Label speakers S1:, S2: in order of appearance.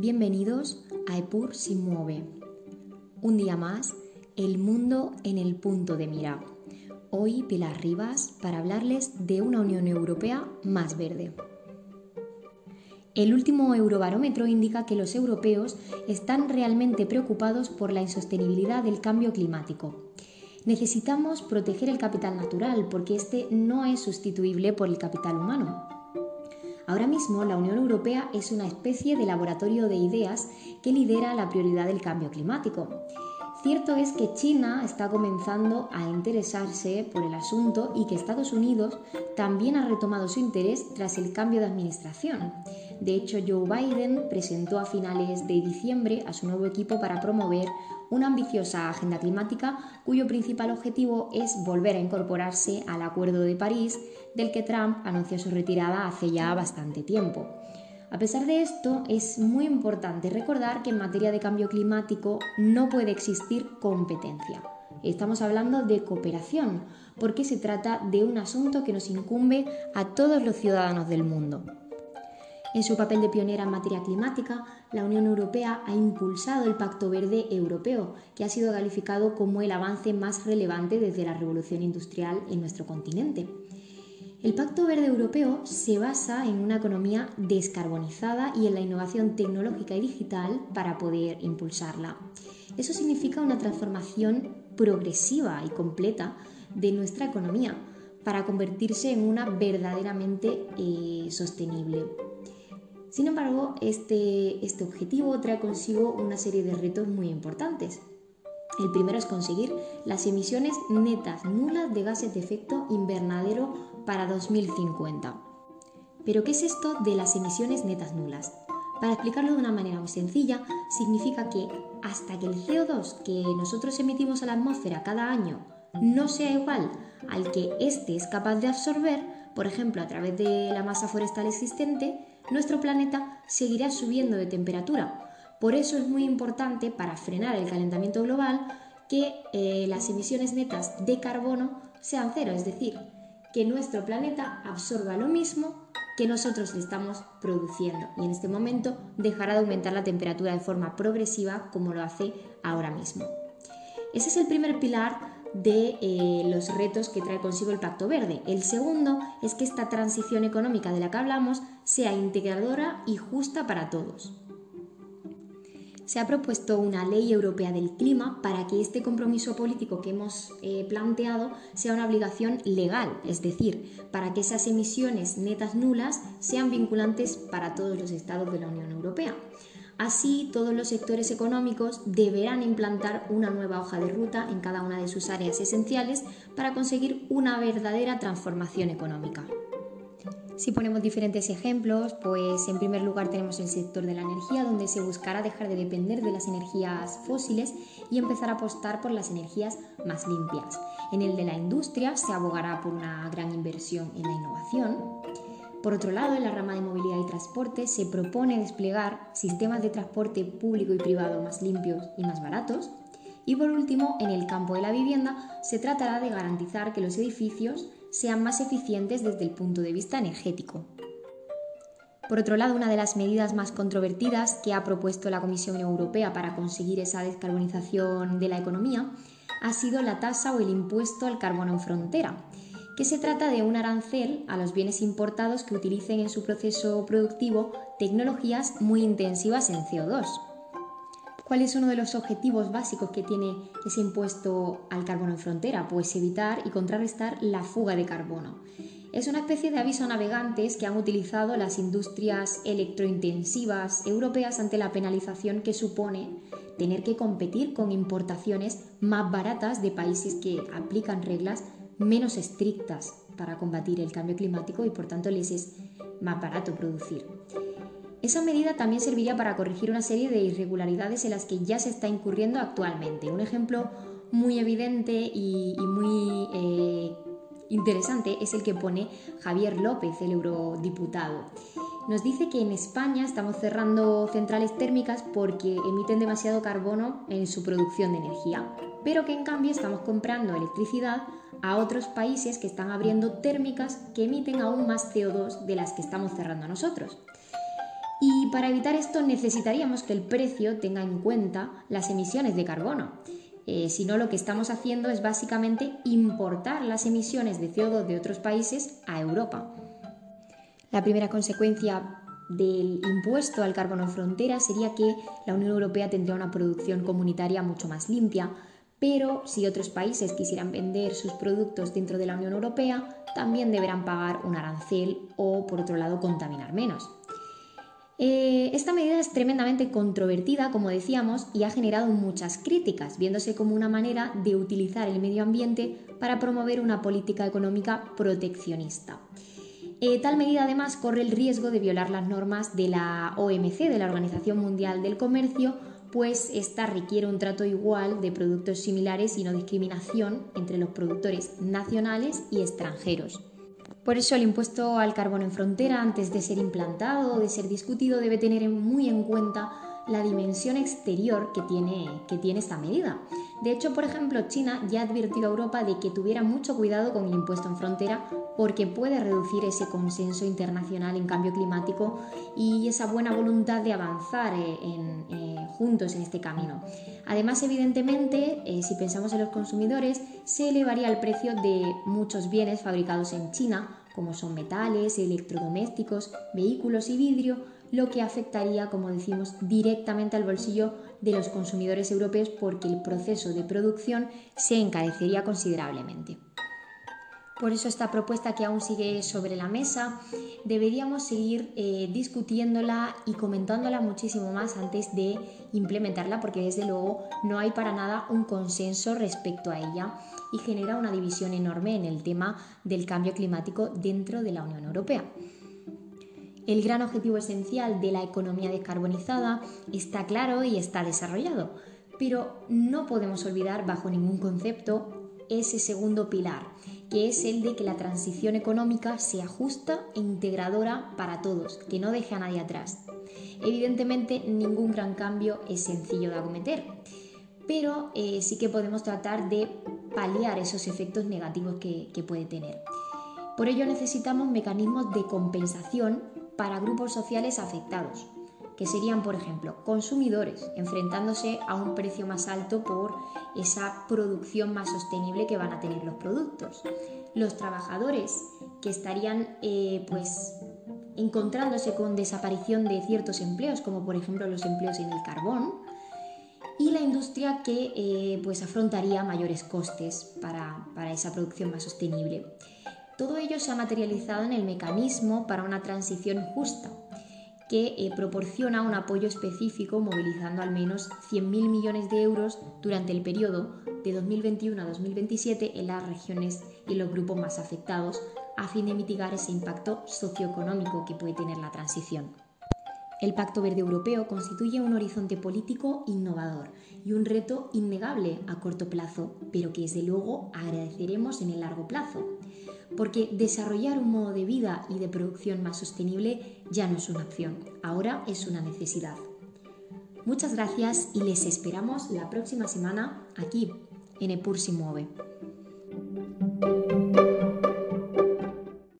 S1: Bienvenidos a EPUR si mueve. Un día más, el mundo en el punto de mira. Hoy Pilar Rivas para hablarles de una Unión Europea más verde. El último Eurobarómetro indica que los europeos están realmente preocupados por la insostenibilidad del cambio climático. Necesitamos proteger el capital natural porque este no es sustituible por el capital humano. Ahora mismo la Unión Europea es una especie de laboratorio de ideas que lidera la prioridad del cambio climático. Cierto es que China está comenzando a interesarse por el asunto y que Estados Unidos también ha retomado su interés tras el cambio de administración. De hecho, Joe Biden presentó a finales de diciembre a su nuevo equipo para promover una ambiciosa agenda climática cuyo principal objetivo es volver a incorporarse al Acuerdo de París del que Trump anunció su retirada hace ya bastante tiempo. A pesar de esto, es muy importante recordar que en materia de cambio climático no puede existir competencia. Estamos hablando de cooperación, porque se trata de un asunto que nos incumbe a todos los ciudadanos del mundo. En su papel de pionera en materia climática, la Unión Europea ha impulsado el Pacto Verde Europeo, que ha sido calificado como el avance más relevante desde la revolución industrial en nuestro continente. El Pacto Verde Europeo se basa en una economía descarbonizada y en la innovación tecnológica y digital para poder impulsarla. Eso significa una transformación progresiva y completa de nuestra economía para convertirse en una verdaderamente eh, sostenible. Sin embargo, este, este objetivo trae consigo una serie de retos muy importantes. El primero es conseguir las emisiones netas nulas de gases de efecto invernadero para 2050. Pero, ¿qué es esto de las emisiones netas nulas? Para explicarlo de una manera muy sencilla, significa que hasta que el CO2 que nosotros emitimos a la atmósfera cada año no sea igual al que éste es capaz de absorber, por ejemplo a través de la masa forestal existente, nuestro planeta seguirá subiendo de temperatura. Por eso es muy importante para frenar el calentamiento global que eh, las emisiones netas de carbono sean cero, es decir, que nuestro planeta absorba lo mismo que nosotros le estamos produciendo y en este momento dejará de aumentar la temperatura de forma progresiva como lo hace ahora mismo. Ese es el primer pilar de eh, los retos que trae consigo el Pacto Verde. El segundo es que esta transición económica de la que hablamos sea integradora y justa para todos. Se ha propuesto una ley europea del clima para que este compromiso político que hemos eh, planteado sea una obligación legal, es decir, para que esas emisiones netas nulas sean vinculantes para todos los estados de la Unión Europea. Así, todos los sectores económicos deberán implantar una nueva hoja de ruta en cada una de sus áreas esenciales para conseguir una verdadera transformación económica. Si ponemos diferentes ejemplos, pues en primer lugar tenemos el sector de la energía, donde se buscará dejar de depender de las energías fósiles y empezar a apostar por las energías más limpias. En el de la industria se abogará por una gran inversión en la innovación. Por otro lado, en la rama de movilidad y transporte se propone desplegar sistemas de transporte público y privado más limpios y más baratos. Y por último, en el campo de la vivienda se tratará de garantizar que los edificios sean más eficientes desde el punto de vista energético. Por otro lado, una de las medidas más controvertidas que ha propuesto la Comisión Europea para conseguir esa descarbonización de la economía ha sido la tasa o el impuesto al carbono en frontera, se trata de un arancel a los bienes importados que utilicen en su proceso productivo tecnologías muy intensivas en CO2. ¿Cuál es uno de los objetivos básicos que tiene ese impuesto al carbono en frontera? Pues evitar y contrarrestar la fuga de carbono. Es una especie de aviso a navegantes que han utilizado las industrias electrointensivas europeas ante la penalización que supone tener que competir con importaciones más baratas de países que aplican reglas menos estrictas para combatir el cambio climático y por tanto les es más barato producir. Esa medida también serviría para corregir una serie de irregularidades en las que ya se está incurriendo actualmente. Un ejemplo muy evidente y, muy eh, interesante es el que pone Javier López, el eurodiputado. Nos dice que en España estamos cerrando centrales térmicas porque emiten demasiado carbono en su producción de energía, pero que en cambio estamos comprando electricidad a otros países que están abriendo térmicas que emiten aún más CO2 de las que estamos cerrando nosotros. Y para evitar esto necesitaríamos que el precio tenga en cuenta las emisiones de carbono. Eh, si no, lo que estamos haciendo es básicamente importar las emisiones de CO2 de otros países a Europa. La primera consecuencia del impuesto al carbono en frontera sería que la Unión Europea tendría una producción comunitaria mucho más limpia, pero si otros países quisieran vender sus productos dentro de la Unión Europea, también deberán pagar un arancel o, por otro lado, contaminar menos. Eh, esta medida es tremendamente controvertida, como decíamos, y ha generado muchas críticas, viéndose como una manera de utilizar el medio ambiente para promover una política económica proteccionista. Eh, tal medida además corre el riesgo de violar las normas de la OMC, de la Organización Mundial del Comercio, pues esta requiere un trato igual de productos similares y no discriminación entre los productores nacionales y extranjeros. Por eso el impuesto al carbono en frontera, antes de ser implantado o de ser discutido, debe tener muy en cuenta la dimensión exterior que tiene, que tiene esta medida. De hecho, por ejemplo, China ya ha advertido a Europa de que tuviera mucho cuidado con el impuesto en frontera porque puede reducir ese consenso internacional en cambio climático y esa buena voluntad de avanzar eh, eh, juntos en este camino. Además, evidentemente, eh, si pensamos en los consumidores, se elevaría el precio de muchos bienes fabricados en China, como son metales, electrodomésticos, vehículos y vidrio, lo que afectaría, como decimos, directamente al bolsillo de los consumidores europeos porque el proceso de producción se encarecería considerablemente. Por eso esta propuesta que aún sigue sobre la mesa deberíamos seguir eh, discutiéndola y comentándola muchísimo más antes de implementarla porque desde luego no hay para nada un consenso respecto a ella y genera una división enorme en el tema del cambio climático dentro de la Unión Europea. El gran objetivo esencial de la economía descarbonizada está claro y está desarrollado, pero no podemos olvidar bajo ningún concepto ese segundo pilar, que es el de que la transición económica sea justa e integradora para todos, que no deje a nadie atrás. Evidentemente, ningún gran cambio es sencillo de acometer, pero eh, sí que podemos tratar de paliar esos efectos negativos que, que puede tener. Por ello necesitamos mecanismos de compensación para grupos sociales afectados, que serían, por ejemplo, consumidores, enfrentándose a un precio más alto por esa producción más sostenible que van a tener los productos. Los trabajadores, que estarían eh, pues encontrándose con desaparición de ciertos empleos, como por ejemplo los empleos en el carbón, y la industria que eh, pues afrontaría mayores costes para, para esa producción más sostenible. Todo ello se ha materializado en el mecanismo para una transición justa, que eh, proporciona un apoyo específico movilizando al menos 100.000 millones de euros durante el periodo de 2021 a 2027 en las regiones y los grupos más afectados a fin de mitigar ese impacto socioeconómico que puede tener la transición. El Pacto Verde Europeo constituye un horizonte político innovador y un reto innegable a corto plazo, pero que desde luego agradeceremos en el largo plazo porque desarrollar un modo de vida y de producción más sostenible ya no es una opción, ahora es una necesidad. Muchas gracias y les esperamos la próxima semana aquí en Epur si mueve.